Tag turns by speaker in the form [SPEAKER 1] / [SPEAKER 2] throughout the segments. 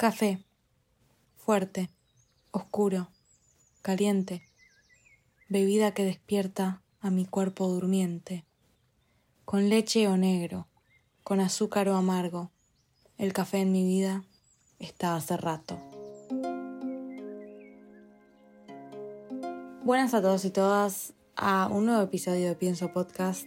[SPEAKER 1] Café. Fuerte. Oscuro. Caliente. Bebida que despierta a mi cuerpo durmiente. Con leche o negro. Con azúcar o amargo. El café en mi vida está hace rato. Buenas a todos y todas a un nuevo episodio de Pienso Podcast.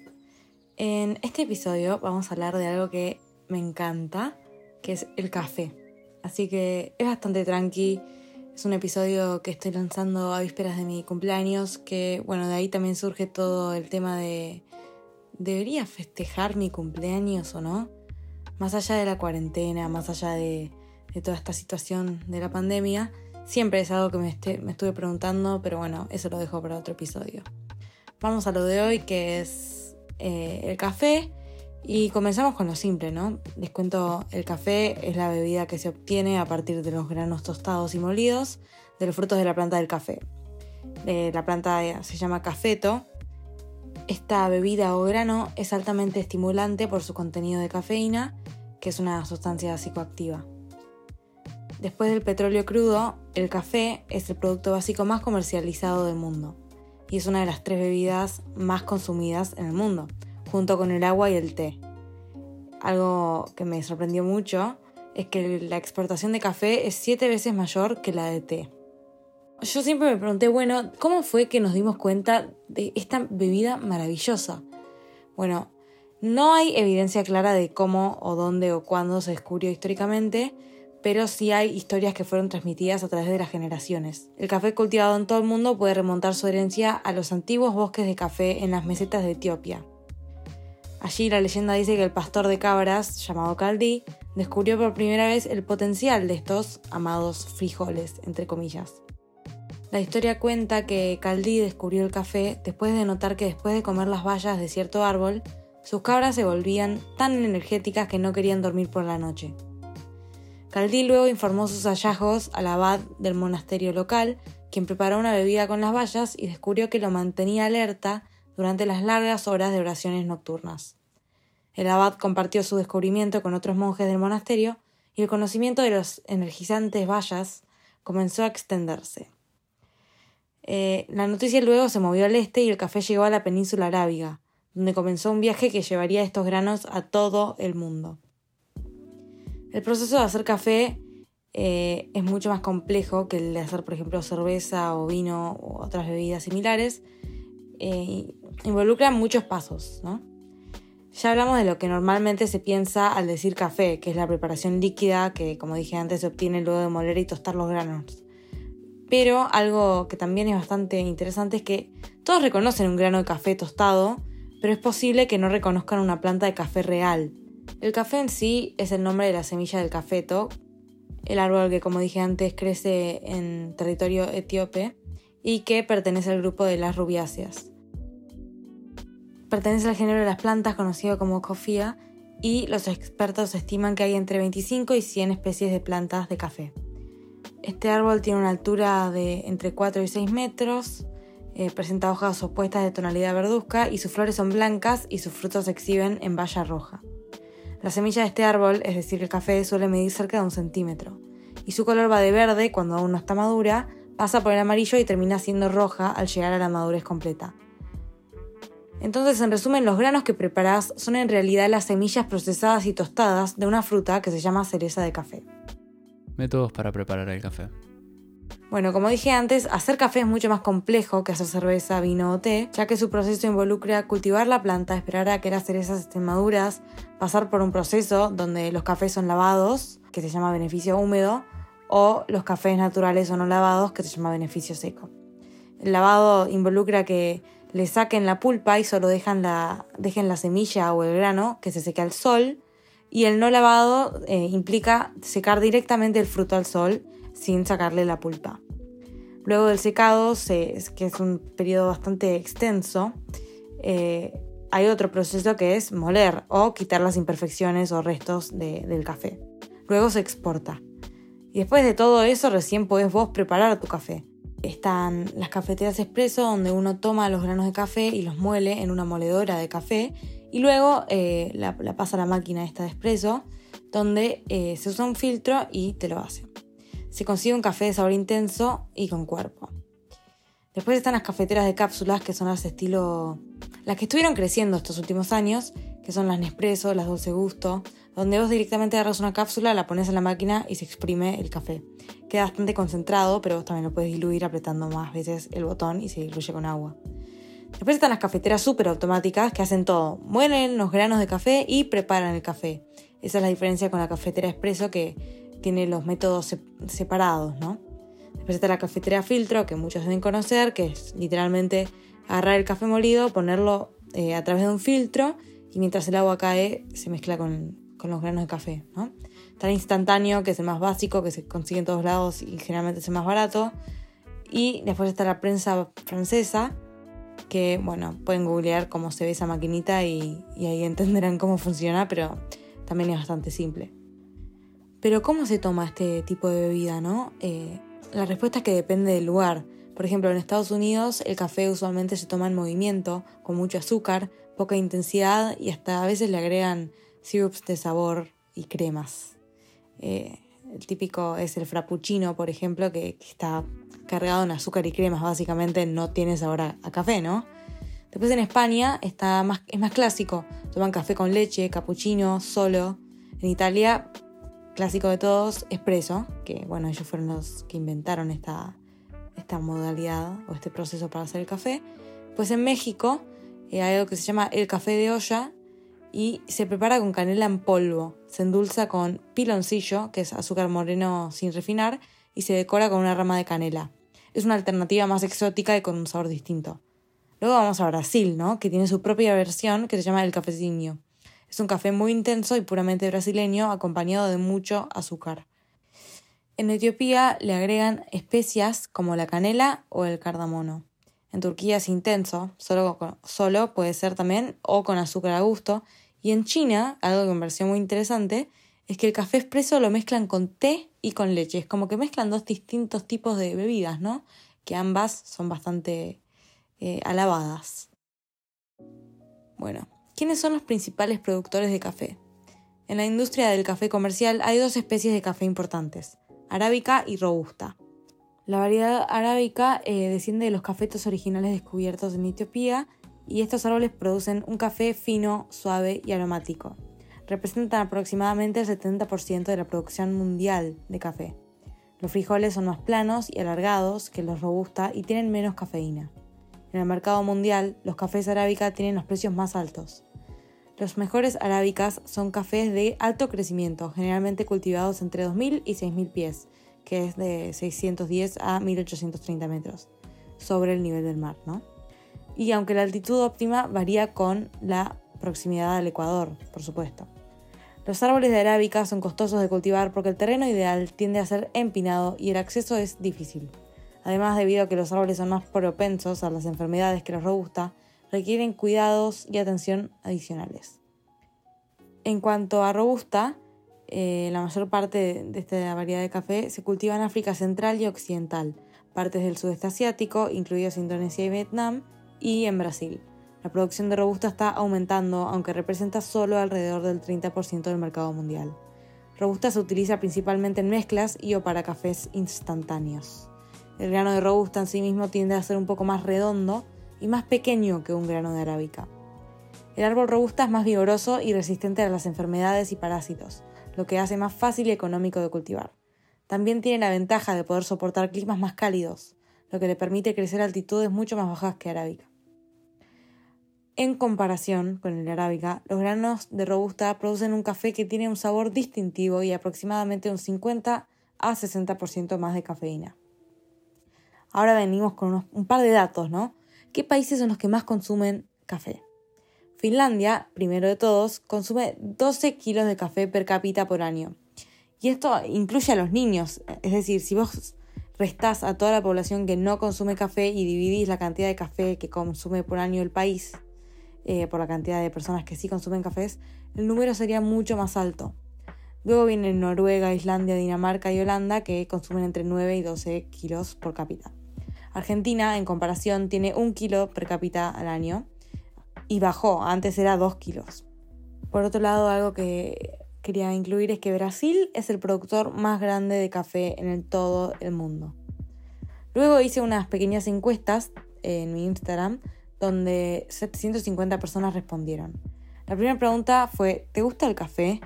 [SPEAKER 1] En este episodio vamos a hablar de algo que me encanta, que es el café. Así que es bastante tranqui. Es un episodio que estoy lanzando a vísperas de mi cumpleaños, que bueno, de ahí también surge todo el tema de ¿debería festejar mi cumpleaños o no? Más allá de la cuarentena, más allá de, toda esta situación de la pandemia, siempre es algo que me, me estuve preguntando, pero bueno, eso lo dejo para otro episodio. Vamos a lo de hoy, que es eh, el café y comenzamos con lo simple, ¿no? Les cuento, el café es la bebida que se obtiene a partir de los granos tostados y molidos de los frutos de la planta del café. Eh, la planta se llama cafeto. Esta bebida o grano es altamente estimulante por su contenido de cafeína, que es una sustancia psicoactiva. Después del petróleo crudo, el café es el producto básico más comercializado del mundo y es una de las tres bebidas más consumidas en el mundo junto con el agua y el té. Algo que me sorprendió mucho es que la exportación de café es siete veces mayor que la de té. Yo siempre me pregunté, bueno, ¿cómo fue que nos dimos cuenta de esta bebida maravillosa? Bueno, no hay evidencia clara de cómo o dónde o cuándo se descubrió históricamente, pero sí hay historias que fueron transmitidas a través de las generaciones. El café cultivado en todo el mundo puede remontar su herencia a los antiguos bosques de café en las mesetas de Etiopía. Allí la leyenda dice que el pastor de cabras, llamado Caldí, descubrió por primera vez el potencial de estos amados frijoles, entre comillas. La historia cuenta que Caldí descubrió el café después de notar que después de comer las bayas de cierto árbol, sus cabras se volvían tan energéticas que no querían dormir por la noche. Caldí luego informó sus hallazgos al abad del monasterio local, quien preparó una bebida con las bayas y descubrió que lo mantenía alerta durante las largas horas de oraciones nocturnas. El abad compartió su descubrimiento con otros monjes del monasterio y el conocimiento de los energizantes bayas comenzó a extenderse. Eh, la noticia luego se movió al este y el café llegó a la península arábiga, donde comenzó un viaje que llevaría estos granos a todo el mundo. El proceso de hacer café eh, es mucho más complejo que el de hacer, por ejemplo, cerveza o vino u otras bebidas similares. Eh, involucra muchos pasos, ¿no? Ya hablamos de lo que normalmente se piensa al decir café, que es la preparación líquida que, como dije antes, se obtiene luego de moler y tostar los granos. Pero algo que también es bastante interesante es que todos reconocen un grano de café tostado, pero es posible que no reconozcan una planta de café real. El café en sí es el nombre de la semilla del cafeto, el árbol que, como dije antes, crece en territorio etíope y que pertenece al grupo de las rubiáceas. Pertenece al género de las plantas conocido como cofía y los expertos estiman que hay entre 25 y 100 especies de plantas de café. Este árbol tiene una altura de entre 4 y 6 metros, eh, presenta hojas opuestas de tonalidad verduzca y sus flores son blancas y sus frutos se exhiben en valla roja. La semilla de este árbol, es decir, el café, suele medir cerca de un centímetro y su color va de verde cuando aún no está madura, pasa por el amarillo y termina siendo roja al llegar a la madurez completa. Entonces, en resumen, los granos que preparas son en realidad las semillas procesadas y tostadas de una fruta que se llama cereza de café.
[SPEAKER 2] Métodos para preparar el café.
[SPEAKER 1] Bueno, como dije antes, hacer café es mucho más complejo que hacer cerveza, vino o té, ya que su proceso involucra cultivar la planta, esperar a que las cerezas estén maduras, pasar por un proceso donde los cafés son lavados, que se llama beneficio húmedo, o los cafés naturales o no lavados, que se llama beneficio seco. El lavado involucra que le saquen la pulpa y solo dejan la, dejen la semilla o el grano que se seque al sol. Y el no lavado eh, implica secar directamente el fruto al sol sin sacarle la pulpa. Luego del secado, que es un periodo bastante extenso, eh, hay otro proceso que es moler o quitar las imperfecciones o restos del café. Luego se exporta. Y después de todo eso, recién podés vos preparar tu café. Están las cafeteras expreso donde uno toma los granos de café y los muele en una moledora de café y luego eh, la, pasa a la máquina esta de expreso donde eh, se usa un filtro y te lo hace. Se consigue un café de sabor intenso y con cuerpo. Después están las cafeteras de cápsulas, que son las estilo. las que estuvieron creciendo estos últimos años, que son las Nespresso, las Dulce Gusto, donde vos directamente agarras una cápsula, la pones en la máquina y se exprime el café. Queda bastante concentrado, pero vos también lo puedes diluir apretando más veces el botón y se diluye con agua. Después están las cafeteras súper automáticas que hacen todo. Muelen los granos de café y preparan el café. Esa es la diferencia con la cafetera expreso que tiene los métodos separados, ¿no? Después está la cafetera filtro, que muchos deben conocer, que es literalmente agarrar el café molido, ponerlo eh, a través de un filtro y mientras el agua cae se mezcla con, los granos de café. ¿no? Está el instantáneo, que es el más básico, que se consigue en todos lados y generalmente es el más barato. Y después está la prensa francesa, que bueno, pueden googlear cómo se ve esa maquinita y, y ahí entenderán cómo funciona, pero también es bastante simple. Pero ¿cómo se toma este tipo de bebida, no? Eh, la respuesta es que depende del lugar. Por ejemplo, en Estados Unidos el café usualmente se toma en movimiento, con mucho azúcar, poca intensidad y hasta a veces le agregan sirups de sabor y cremas. Eh, el típico es el frappuccino, por ejemplo, que, está cargado en azúcar y cremas, básicamente no tiene sabor a, café, ¿no? Después en España está más, es más clásico, toman café con leche, cappuccino, solo. En Italia clásico de todos, espresso, que bueno, ellos fueron los que inventaron esta, esta modalidad o este proceso para hacer el café. Pues en México eh, hay algo que se llama el café de olla y se prepara con canela en polvo. Se endulza con piloncillo, que es azúcar moreno sin refinar, y se decora con una rama de canela. Es una alternativa más exótica y con un sabor distinto. Luego vamos a Brasil, ¿no? que tiene su propia versión que se llama el cafezinho. Es un café muy intenso y puramente brasileño, acompañado de mucho azúcar. En Etiopía le agregan especias como la canela o el cardamomo. En Turquía es intenso, solo, solo puede ser también o con azúcar a gusto. Y en China, algo que me pareció muy interesante, es que el café expreso lo mezclan con té y con leche. Es como que mezclan dos distintos tipos de bebidas, ¿no? Que ambas son bastante eh, alabadas. Bueno, ¿Quiénes son los principales productores de café? En la industria del café comercial hay dos especies de café importantes, arábica y robusta. La variedad arábica eh, desciende de los cafetos originales descubiertos en Etiopía y estos árboles producen un café fino, suave y aromático. Representan aproximadamente el 70% de la producción mundial de café. Los frijoles son más planos y alargados que los robusta y tienen menos cafeína. En el mercado mundial, los cafés arábica tienen los precios más altos. Los mejores arábicas son cafés de alto crecimiento, generalmente cultivados entre 2.000 y 6.000 pies, que es de 610 a 1.830 metros, sobre el nivel del mar, ¿no? Y aunque la altitud óptima varía con la proximidad al Ecuador, por supuesto. Los árboles de arábica son costosos de cultivar porque el terreno ideal tiende a ser empinado y el acceso es difícil. Además, debido a que los árboles son más propensos a las enfermedades que los robusta, requieren cuidados y atención adicionales. En cuanto a robusta, eh, la mayor parte de esta variedad de café se cultiva en África Central y Occidental, partes del sudeste asiático, incluidos Indonesia y Vietnam, y en Brasil. La producción de robusta está aumentando, aunque representa solo alrededor del 30% del mercado mundial. Robusta se utiliza principalmente en mezclas y o para cafés instantáneos. El grano de robusta en sí mismo tiende a ser un poco más redondo y más pequeño que un grano de arábica. El árbol robusta es más vigoroso y resistente a las enfermedades y parásitos, lo que hace más fácil y económico de cultivar. También tiene la ventaja de poder soportar climas más cálidos, lo que le permite crecer a altitudes mucho más bajas que arábica. En comparación con el arábica, los granos de robusta producen un café que tiene un sabor distintivo y aproximadamente un 50 a 60% más de cafeína. Ahora venimos con un par de datos, ¿no? ¿Qué países son los que más consumen café? Finlandia, primero de todos, consume 12 kilos de café per cápita por año. Y esto incluye a los niños. Es decir, si vos restás a toda la población que no consume café y dividís la cantidad de café que consume por año el país eh, por la cantidad de personas que sí consumen cafés, el número sería mucho más alto. Luego vienen Noruega, Islandia, Dinamarca y Holanda que consumen entre 9 y 12 kilos por cápita. Argentina, en comparación, tiene un kilo per cápita al año y bajó, antes era dos kilos. Por otro lado, algo que quería incluir es que Brasil es el productor más grande de café en el todo el mundo. Luego hice unas pequeñas encuestas en mi Instagram donde 750 personas respondieron. La primera pregunta fue, ¿te gusta el café?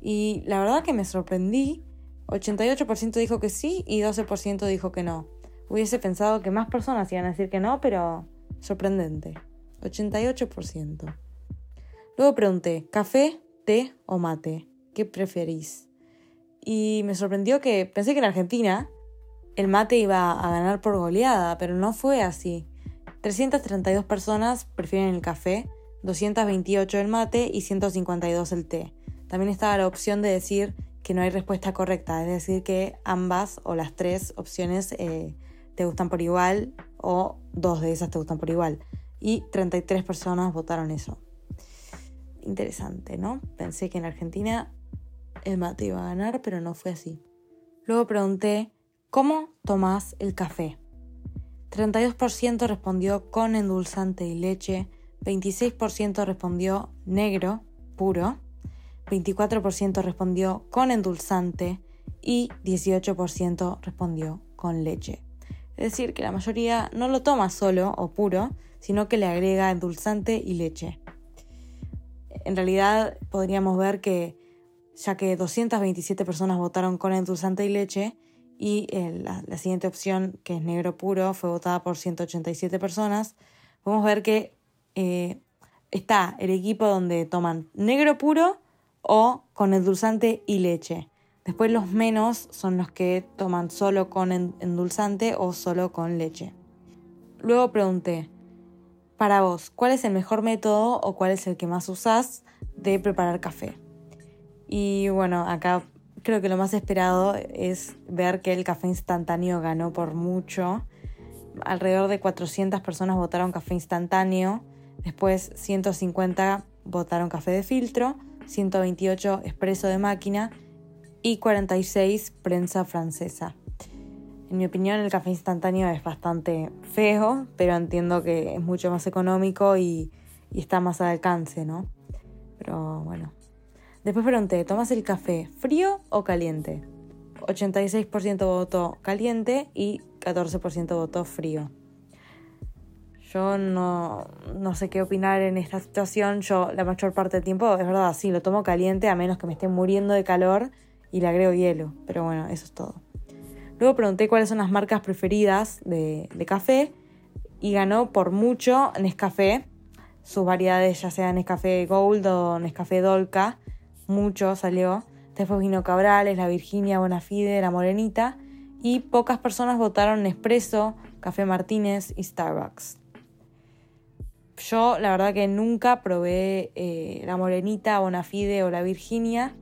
[SPEAKER 1] Y la verdad que me sorprendí. 88% dijo que sí y 12% dijo que no. Hubiese pensado que más personas iban a decir que no, pero sorprendente. 88%. Luego pregunté, ¿café, té o mate? ¿Qué preferís? Y me sorprendió que pensé que en Argentina el mate iba a ganar por goleada, pero no fue así. 332 personas prefieren el café, 228 el mate y 152 el té. También estaba la opción de decir que no hay respuesta correcta, es decir, que ambas o las tres opciones eh, te gustan por igual o dos de esas te gustan por igual. Y 33 personas votaron eso. Interesante, ¿no? Pensé que en Argentina el mate iba a ganar, pero no fue así. Luego pregunté, ¿cómo tomás el café? 32% respondió con endulzante y leche, 26% respondió negro, puro, 24% respondió con endulzante y 18% respondió con leche. Es decir, que la mayoría no lo toma solo o puro, sino que le agrega endulzante y leche. En realidad podríamos ver que ya que 227 personas votaron con endulzante y leche y eh, la, siguiente opción, que es negro puro, fue votada por 187 personas, podemos ver que eh, está el equipo donde toman negro puro o con endulzante y leche. Después los menos son los que toman solo con endulzante o solo con leche. Luego pregunté, para vos, ¿cuál es el mejor método o cuál es el que más usás de preparar café? Y bueno, acá creo que lo más esperado es ver que el café instantáneo ganó por mucho. Alrededor de 400 personas votaron café instantáneo, después 150 votaron café de filtro 128 expreso de máquina y 46 prensa francesa. En mi opinión el café instantáneo es bastante feo, pero entiendo que es mucho más económico y, está más al alcance, ¿no? Pero bueno. Después pregunté, ¿tomas el café frío o caliente? 86% votó caliente y 14% votó frío. Yo no, no, sé qué opinar en esta situación. Yo la mayor parte del tiempo, es verdad, sí, lo tomo caliente a menos que me esté muriendo de calor y le agrego hielo. Pero bueno, eso es todo. Luego pregunté cuáles son las marcas preferidas de, de café y ganó por mucho Nescafé. Sus variedades, ya sean Nescafé Gold o Nescafé Dolca, mucho salió. Después vino Cabrales, la Virginia, Bonafide, la Morenita. Y pocas personas votaron Nespresso, Café Martínez y Starbucks. Yo la verdad que nunca probé eh, la Morenita, Bonafide o la Virginia.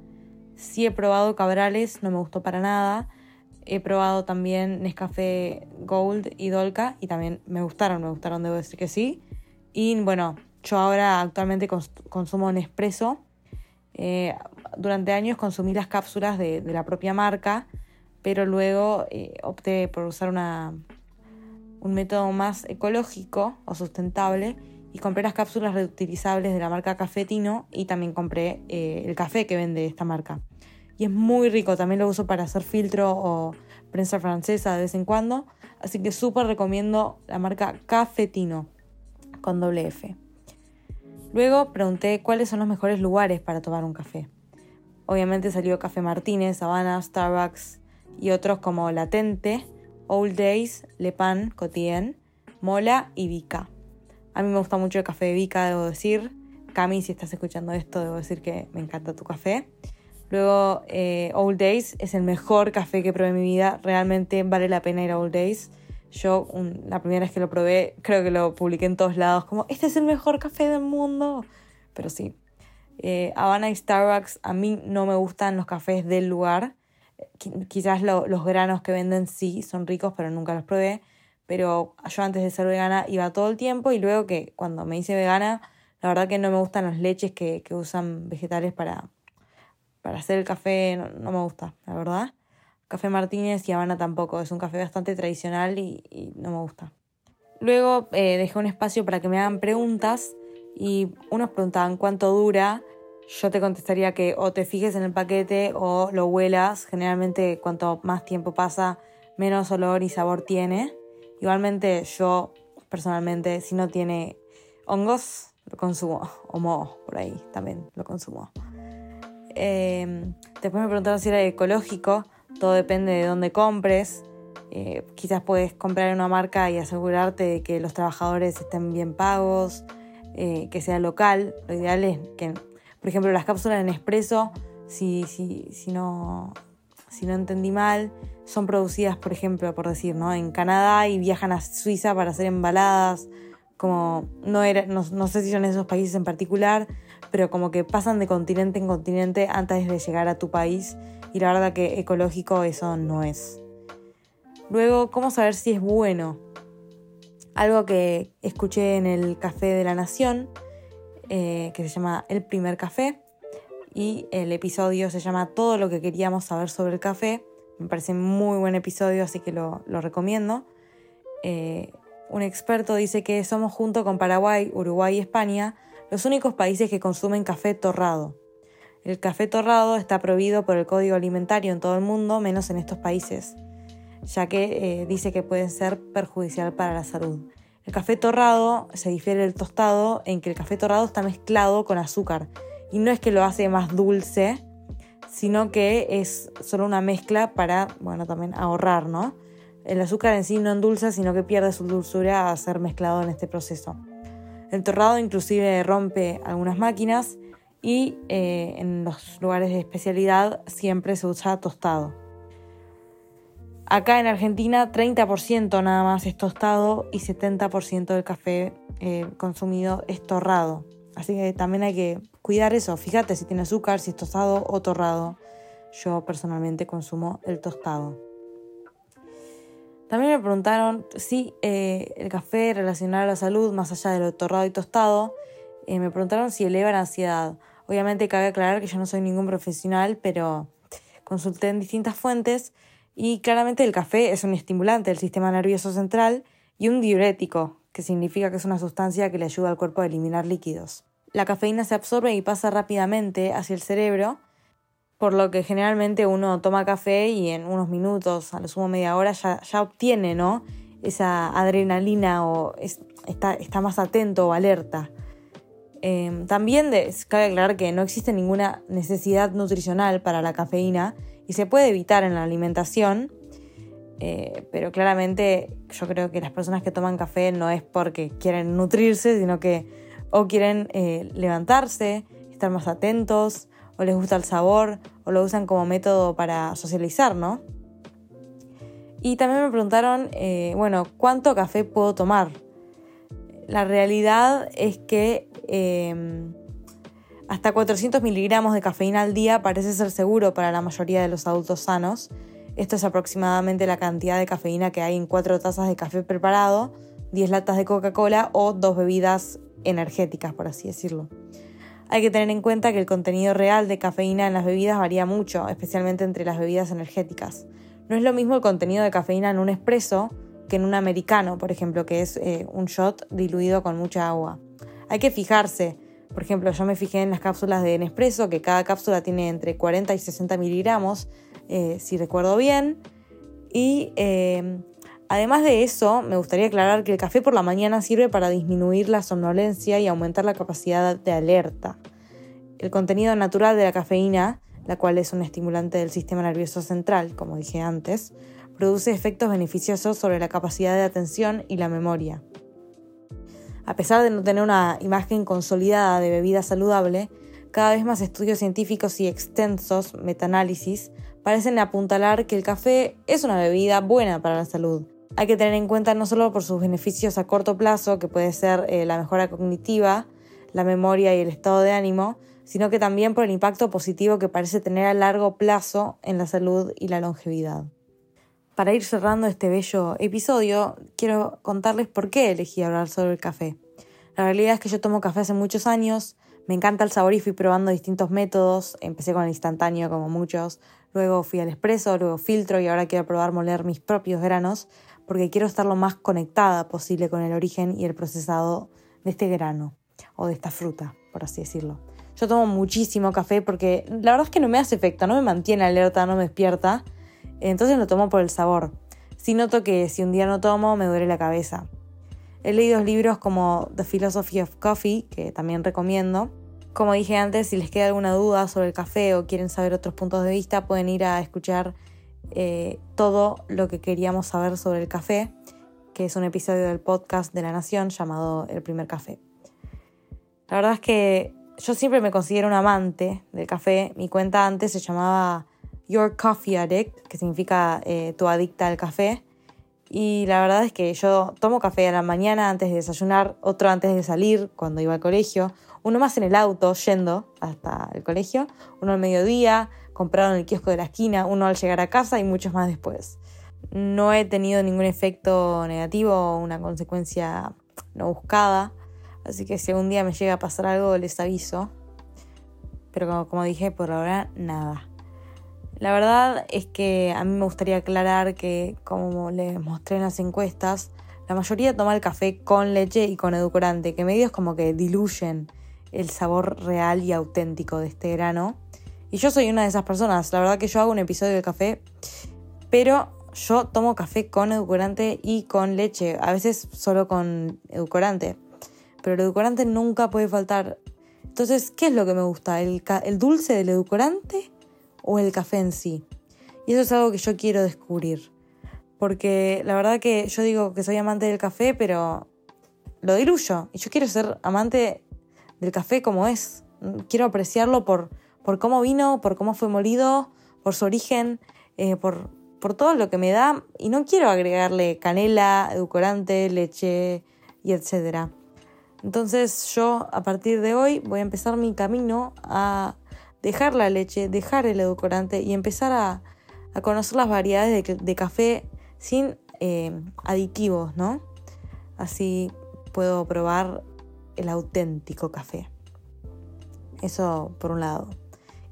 [SPEAKER 1] Sí he probado Cabrales, no me gustó para nada. He probado también Nescafé Gold y Dolca y también me gustaron, me gustaron, debo decir que sí. Y bueno, yo ahora actualmente consumo Nespresso. Eh, durante años consumí las cápsulas de, la propia marca, pero luego eh, opté por usar un método más ecológico o sustentable y compré las cápsulas reutilizables de la marca Cafetino y también compré eh, el café que vende esta marca. Y es muy rico, también lo uso para hacer filtro o prensa francesa de vez en cuando, así que súper recomiendo la marca Cafetino con doble F. Luego pregunté cuáles son los mejores lugares para tomar un café. Obviamente salió Café Martínez, Habana, Starbucks y otros como Latente, Old Days, Le Pan, Cotien, Mola y Vika. A mí me gusta mucho el café de Vika, debo decir. Cami, si estás escuchando esto, debo decir que me encanta tu café. Luego, eh, Old Days es el mejor café que probé en mi vida. Realmente vale la pena ir a Old Days. Yo, la primera vez que lo probé, creo que lo publiqué en todos lados, como, este es el mejor café del mundo. Pero sí. Eh, Habana y Starbucks, a mí no me gustan los cafés del lugar. Quizás los granos que venden sí son ricos, pero nunca los probé pero yo antes de ser vegana iba todo el tiempo y luego que cuando me hice vegana, la verdad que no me gustan las leches que, usan vegetales para, para hacer el café, no, me gusta, la verdad. Café Martínez y Habana tampoco, es un café bastante tradicional y, no me gusta. Luego eh, dejé un espacio para que me hagan preguntas y unos preguntaban cuánto dura yo te contestaría que o te fijes en el paquete o lo huelas. Generalmente cuanto más tiempo pasa, menos olor y sabor tiene. Igualmente yo personalmente, si no tiene hongos, lo consumo. O moho, por ahí también lo consumo. Em, después me preguntaron si era ecológico. Todo depende de dónde compres. Eh, quizás puedes comprar una marca y asegurarte de que los trabajadores estén bien pagos, eh, que sea local. Lo ideal es que, por ejemplo, las cápsulas en expreso, si, si, si, no, si no entendí mal, son producidas, por ejemplo, por decir, ¿no? en Canadá y viajan a Suiza para hacer embaladas. Como no, era, no, no sé si son esos países en particular, pero como que pasan de continente en continente antes de llegar a tu país y la verdad que ecológico eso no es. Luego, ¿cómo saber si es bueno? Algo que escuché en el Café de la Nación, eh, que se llama El primer café, y el episodio se llama Todo lo que queríamos saber sobre el café. Me parece muy buen episodio, así que lo, recomiendo. Eh, un experto dice que somos junto con Paraguay, Uruguay y España los únicos países que consumen café torrado. El café torrado está prohibido por el Código Alimentario en todo el mundo, menos en estos países, ya que eh, dice que puede ser perjudicial para la salud. El café torrado se difiere del tostado en que el café torrado está mezclado con azúcar y no es que lo hace más dulce, sino que es solo una mezcla para, bueno, también ahorrar, ¿no? El azúcar en sí no endulza, sino que pierde su dulzura a ser mezclado en este proceso. El torrado inclusive rompe algunas máquinas y eh, en los lugares de especialidad siempre se usa tostado. Acá en Argentina 30% nada más es tostado y 70% del café eh, consumido es torrado. Así que también hay que cuidar eso. Fíjate si tiene azúcar, si es tostado o torrado. Yo personalmente consumo el tostado. También me preguntaron si eh, el café relacionado a la salud, más allá de lo torrado y tostado, eh, me preguntaron si eleva la ansiedad. Obviamente cabe aclarar que yo no soy ningún profesional, pero consulté en distintas fuentes y claramente el café es un estimulante del sistema nervioso central y un diurético, que significa que es una sustancia que le ayuda al cuerpo a eliminar líquidos. La cafeína se absorbe y pasa rápidamente hacia el cerebro por lo que generalmente uno toma café y en unos minutos, a lo sumo media hora, ya, obtiene ¿no? esa adrenalina o está, más atento o alerta. Em, también cabe aclarar que no existe ninguna necesidad nutricional para la cafeína y se puede evitar en la alimentación, eh, pero claramente yo creo que las personas que toman café no es porque quieren nutrirse, sino que o quieren eh, levantarse, estar más atentos, o les gusta el sabor o lo usan como método para socializar, ¿no? Y también me preguntaron, eh, bueno, ¿cuánto café puedo tomar? La realidad es que em, hasta 400 miligramos de cafeína al día parece ser seguro para la mayoría de los adultos sanos. Esto es aproximadamente la cantidad de cafeína que hay en 4 tazas de café preparado, 10 latas de Coca-Cola o dos bebidas energéticas, por así decirlo. Hay que tener en cuenta que el contenido real de cafeína en las bebidas varía mucho, especialmente entre las bebidas energéticas. No es lo mismo el contenido de cafeína en un espresso que en un americano, por ejemplo, que es eh, un shot diluido con mucha agua. Hay que fijarse. Por ejemplo, yo me fijé en las cápsulas de Nespresso, que cada cápsula tiene entre 40 y 60 miligramos, eh, si recuerdo bien. Y eh, Además de eso, me gustaría aclarar que el café por la mañana sirve para disminuir la somnolencia y aumentar la capacidad de alerta. El contenido natural de la cafeína, la cual es un estimulante del sistema nervioso central, como dije antes, produce efectos beneficiosos sobre la capacidad de atención y la memoria. A pesar de no tener una imagen consolidada de bebida saludable, cada vez más estudios científicos y extensos, metaanálisis, parecen apuntalar que el café es una bebida buena para la salud hay que tener en cuenta no solo por sus beneficios a corto plazo, que puede ser eh, la mejora cognitiva, la memoria y el estado de ánimo, sino que también por el impacto positivo que parece tener a largo plazo en la salud y la longevidad. Para ir cerrando este bello episodio, quiero contarles por qué elegí hablar sobre el café. La realidad es que yo tomo café hace muchos años, me encanta el sabor y fui probando distintos métodos, empecé con el instantáneo como muchos, luego fui al expreso, luego filtro y ahora quiero probar moler mis propios granos porque quiero estar lo más conectada posible con el origen y el procesado de este grano o de esta fruta, por así decirlo. Yo tomo muchísimo café porque la verdad es que no me hace efecto, no me mantiene alerta, no me despierta. Entonces lo tomo por el sabor. Si noto que si un día no tomo me duele la cabeza. He leído libros como The Philosophy of Coffee, que también recomiendo. Como dije antes, si les queda alguna duda sobre el café o quieren saber otros puntos de vista, pueden ir a escuchar eh, todo lo que queríamos saber sobre el café, que es un episodio del podcast de La Nación llamado El primer café. La verdad es que yo siempre me considero un amante del café. Mi cuenta antes se llamaba Your Coffee Addict, que significa eh, tu adicta al café. Y la verdad es que yo tomo café a la mañana antes de desayunar, otro antes de salir cuando iba al colegio, uno más en el auto yendo hasta el colegio, uno al mediodía, comprado en el kiosco de la esquina, uno al llegar a casa y muchos más después. No he tenido ningún efecto negativo o una consecuencia no buscada, así que si algún día me llega a pasar algo les aviso. Pero como, como dije, por ahora nada. La verdad es que a mí me gustaría aclarar que, como les mostré en las encuestas, la mayoría toma el café con leche y con edulcorante, que medios como que diluyen el sabor real y auténtico de este grano. Y yo soy una de esas personas. La verdad que yo hago un episodio de café, pero yo tomo café con edulcorante y con leche, a veces solo con edulcorante. Pero el edulcorante nunca puede faltar. Entonces, ¿qué es lo que me gusta? ¿El, el dulce del edulcorante? O el café en sí. Y eso es algo que yo quiero descubrir. Porque la verdad que yo digo que soy amante del café, pero lo diluyo. Y yo quiero ser amante del café como es. Quiero apreciarlo por, por cómo vino, por cómo fue molido, por su origen, eh, por, por todo lo que me da. Y no quiero agregarle canela, edulcorante, leche y etcétera. Entonces yo a partir de hoy voy a empezar mi camino a dejar la leche, dejar el edulcorante y empezar a, conocer las variedades de, café sin eh, aditivos, ¿no? Así puedo probar el auténtico café. Eso por un lado.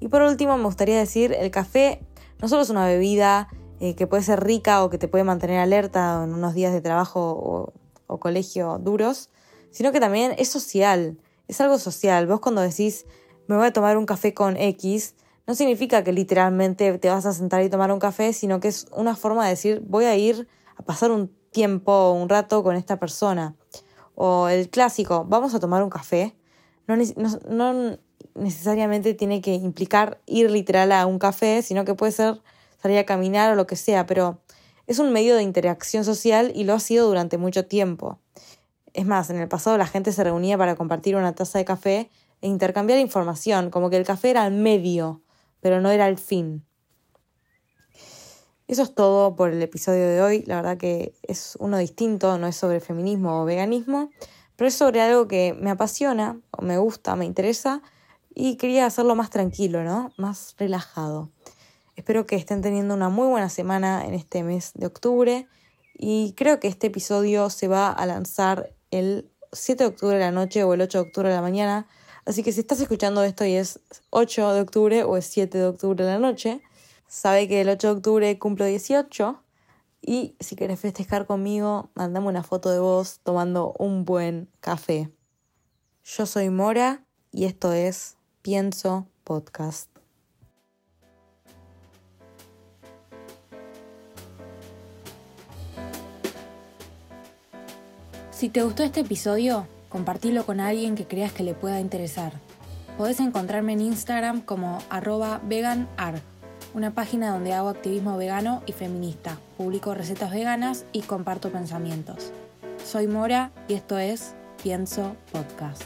[SPEAKER 1] Y por último me gustaría decir, el café no solo es una bebida eh, que puede ser rica o que te puede mantener alerta en unos días de trabajo o colegio duros, sino que también es social, es algo social. Vos cuando decís me voy a tomar un café con X, no significa que literalmente te vas a sentar y tomar un café, sino que es una forma de decir voy a ir a pasar un tiempo, un rato con esta persona. O el clásico, vamos a tomar un café. No, necesariamente tiene que implicar ir literal a un café, sino que puede ser salir a caminar o lo que sea, pero es un medio de interacción social y lo ha sido durante mucho tiempo. Es más, en el pasado la gente se reunía para compartir una taza de café e intercambiar información, como que el café era el medio, pero no era el fin. Eso es todo por el episodio de hoy. La verdad que es uno distinto, no es sobre feminismo o veganismo, pero es sobre algo que me apasiona, me gusta, me interesa, y quería hacerlo más tranquilo, ¿no? Más relajado. Espero que estén teniendo una muy buena semana en este mes de octubre y creo que este episodio se va a lanzar el 7 de octubre de la noche o el 8 de octubre de la mañana Así que si estás escuchando esto y es 8 de octubre o es 7 de octubre de la noche, sabe que el 8 de octubre cumplo 18 y si quieres festejar conmigo, mandame una foto de vos tomando un buen café. Yo soy Mora y esto es Pienso Podcast.
[SPEAKER 3] Si te gustó este episodio, compartilo con alguien que creas que le pueda interesar. Podés encontrarme en Instagram como arroba veganar, una página donde hago activismo vegano y feminista, publico recetas veganas y comparto pensamientos. Soy Mora y esto es Pienso Podcast.